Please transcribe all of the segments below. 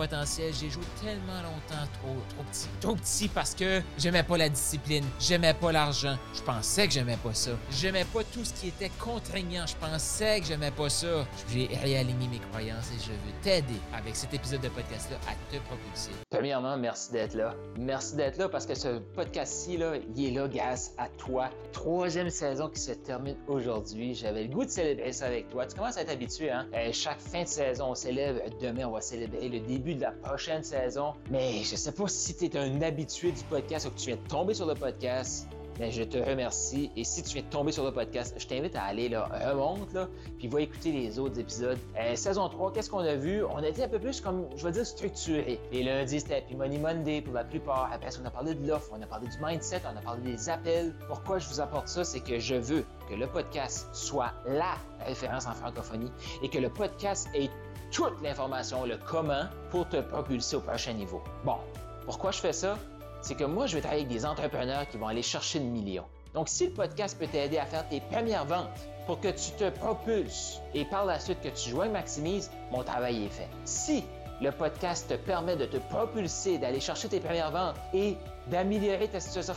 potentiel. J'ai joué tellement longtemps trop, trop petit. Trop petit parce que j'aimais pas la discipline, j'aimais pas l'argent, je pensais que j'aimais pas ça. J'aimais pas tout ce qui était contraignant, je pensais que j'aimais pas ça. J'ai réaligné mes croyances et je veux t'aider avec cet épisode de podcast-là à te propulser. Premièrement, merci d'être là. Merci d'être là parce que ce podcast-ci, là, il est là grâce à toi. Troisième saison qui se termine aujourd'hui. J'avais le goût de célébrer ça avec toi. Tu commences à être habitué, hein? Euh, chaque fin de saison, on célèbre. Demain, on va célébrer le début de la prochaine saison. Mais je sais pas si tu es un habitué du podcast ou que tu viens de tomber sur le podcast. Mais je te remercie. Et si tu viens de tomber sur le podcast, je t'invite à aller là, remonte, là, puis va écouter les autres épisodes. Euh, saison 3, qu'est-ce qu'on a vu? On a été un peu plus comme, je vais dire, structuré. Les lundis, c'était Money Monday pour la plupart. Après, on a parlé de l'offre, on a parlé du mindset, on a parlé des appels. Pourquoi je vous apporte ça? C'est que je veux que le podcast soit la référence en francophonie et que le podcast ait toute l'information, le comment, pour te propulser au prochain niveau. Bon, pourquoi je fais ça? C'est que moi, je vais travailler avec des entrepreneurs qui vont aller chercher le million. Donc, si le podcast peut t'aider à faire tes premières ventes pour que tu te propulses et par la suite que tu joins Maximise, mon travail est fait. Si le podcast te permet de te propulser, d'aller chercher tes premières ventes et d'améliorer ta situation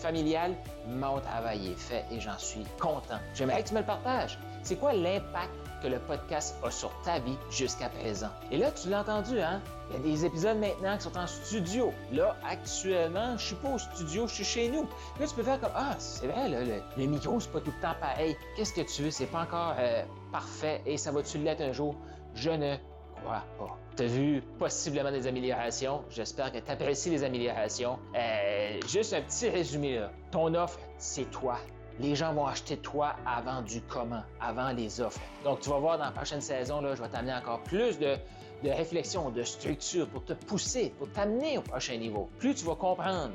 familiale, mon travail est fait et j'en suis content. J'aimerais que tu me le partages. C'est quoi l'impact que le podcast a sur ta vie jusqu'à présent? Et là, tu l'as entendu, hein? Il y a des épisodes maintenant qui sont en studio. Là, actuellement, je suis pas au studio, je suis chez nous. Là, tu peux faire comme Ah, c'est vrai, là, le, micro, c'est pas tout le temps pareil. Qu'est-ce que tu veux? C'est pas encore euh, parfait et ça va-tu l'être un jour? Je ne crois pas. Tu as vu possiblement des améliorations? J'espère que tu apprécies les améliorations. Euh, juste un petit résumé là. Ton offre, c'est toi les gens vont acheter toi avant du comment, avant les offres. Donc, tu vas voir dans la prochaine saison, là, je vais t'amener encore plus de, réflexion, de structure pour te pousser, pour t'amener au prochain niveau. Plus tu vas comprendre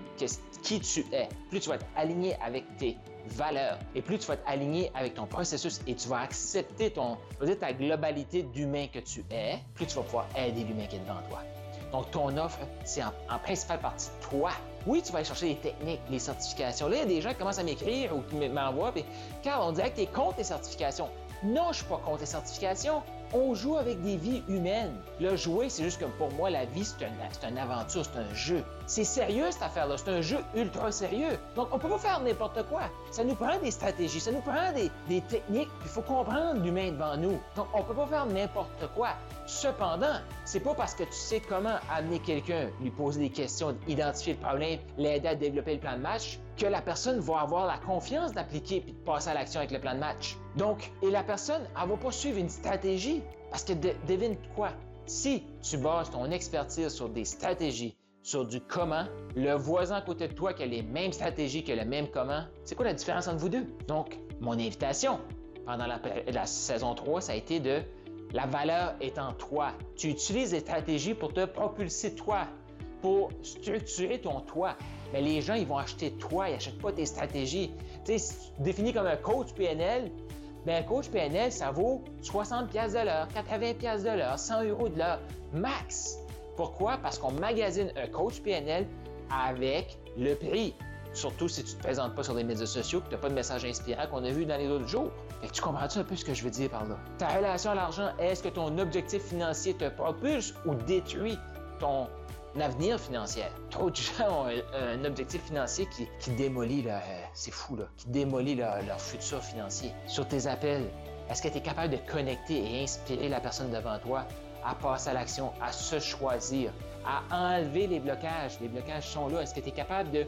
qui tu es, plus tu vas être aligné avec tes valeurs et plus tu vas être aligné avec ton processus et tu vas accepter ton, ta globalité d'humain que tu es, plus tu vas pouvoir aider l'humain qui est devant toi. Donc, ton offre, c'est en, en principale partie toi oui, tu vas aller chercher les techniques, les certifications. Là, il y a des gens qui commencent à m'écrire ou qui m'envoient, puis car on dirait que tu es contre les certifications. Non, je suis pas contre les certifications on joue avec des vies humaines. Le jouer, c'est juste que pour moi, la vie, c'est une, aventure, c'est un jeu. C'est sérieux cette affaire-là, c'est un jeu ultra sérieux. Donc, on peut pas faire n'importe quoi. Ça nous prend des stratégies, ça nous prend des, techniques, il faut comprendre l'humain devant nous. Donc, on peut pas faire n'importe quoi. Cependant, c'est pas parce que tu sais comment amener quelqu'un, lui poser des questions, identifier le problème, l'aider à développer le plan de match, que la personne va avoir la confiance d'appliquer puis de passer à l'action avec le plan de match. Donc, et la personne, elle va pas suivre une stratégie. Parce que devine quoi? Si tu bases ton expertise sur des stratégies, sur du comment, le voisin à côté de toi qui a les mêmes stratégies, que le même comment, c'est quoi la différence entre vous deux? Donc, mon invitation pendant la, saison 3, ça a été de la valeur est en toi. Tu utilises des stratégies pour te propulser toi, pour structurer ton toi. Mais les gens, ils vont acheter toi, ils n'achètent pas tes stratégies. Tu sais, défini comme un coach PNL, ben, coach PNL, ça vaut 60 pièces de l'heure, 80 pièces de l'heure, 100 euros de l'heure, max. Pourquoi? Parce qu'on magasine un coach PNL avec le prix. Surtout si tu ne te présentes pas sur les médias sociaux, que tu n'as pas de message inspirant qu'on a vu dans les autres jours. Fait tu comprends-tu un peu ce que je veux dire par là? Ta relation à l'argent, est-ce que ton objectif financier te propulse ou détruit ton avenir financier. Trop de gens ont un, objectif financier qui, démolit leur... Euh, c'est fou, là. Qui démolit leur, futur financier. Sur tes appels, est-ce que tu es capable de connecter et inspirer la personne devant toi à passer à l'action, à se choisir, à enlever les blocages? Les blocages sont là. Est-ce que tu es capable de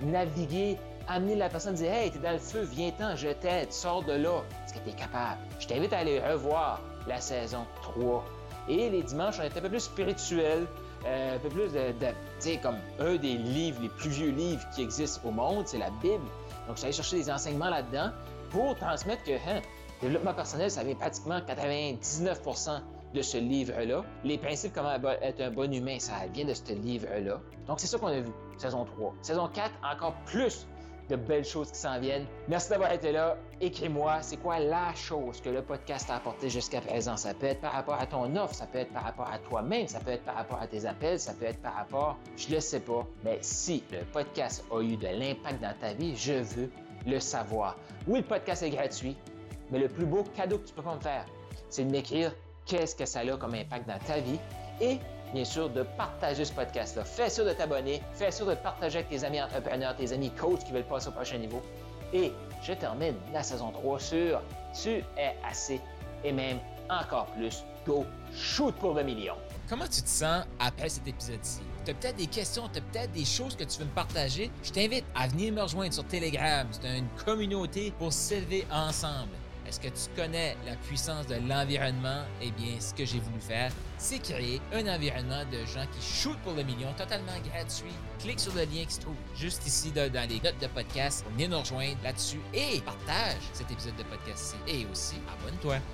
naviguer, amener la personne, dire Hey, t'es dans le feu, viens-t'en, je t'aide, sors de là. Est-ce que tu es capable? Je t'invite à aller revoir la saison 3. Et les dimanches, on est un peu plus spirituel, euh, un peu plus de, tu sais, comme un des livres, les plus vieux livres qui existent au monde, c'est la Bible. Donc, j'allais chercher des enseignements là-dedans pour transmettre que, hein, développement personnel, ça vient pratiquement 99% de ce livre-là. Les principes, comment être un bon humain, ça vient de ce livre-là. Donc, c'est ça qu'on a vu, saison 3. Saison 4, encore plus de belles choses qui s'en viennent. Merci d'avoir été là. Écris-moi, c'est quoi la chose que le podcast a apporté jusqu'à présent? Ça peut être par rapport à ton offre, ça peut être par rapport à toi-même, ça peut être par rapport à tes appels, ça peut être par rapport, je le sais pas, mais si le podcast a eu de l'impact dans ta vie, je veux le savoir. Oui, le podcast est gratuit, mais le plus beau cadeau que tu peux pas me faire, c'est de m'écrire qu'est-ce que ça a comme impact dans ta vie et bien sûr, de partager ce podcast-là. Fais sûr de t'abonner, fais sûr de partager avec tes amis entrepreneurs, tes amis coachs qui veulent passer au prochain niveau. Et je termine la saison 3 sur Tu es assez et même encore plus. Go shoot pour le million. Comment tu te sens après cet épisode-ci? Tu as peut-être des questions, tu as peut-être des choses que tu veux me partager? Je t'invite à venir me rejoindre sur Telegram. C'est une communauté pour s'élever ensemble. Est-ce que tu connais la puissance de l'environnement? Eh bien, ce que j'ai voulu faire, c'est créer un environnement de gens qui shootent pour le million totalement gratuit. Clique sur le lien qui se trouve juste ici dans les notes de podcast venir nous rejoindre là-dessus et partage cet épisode de podcast-ci. Et aussi, abonne-toi.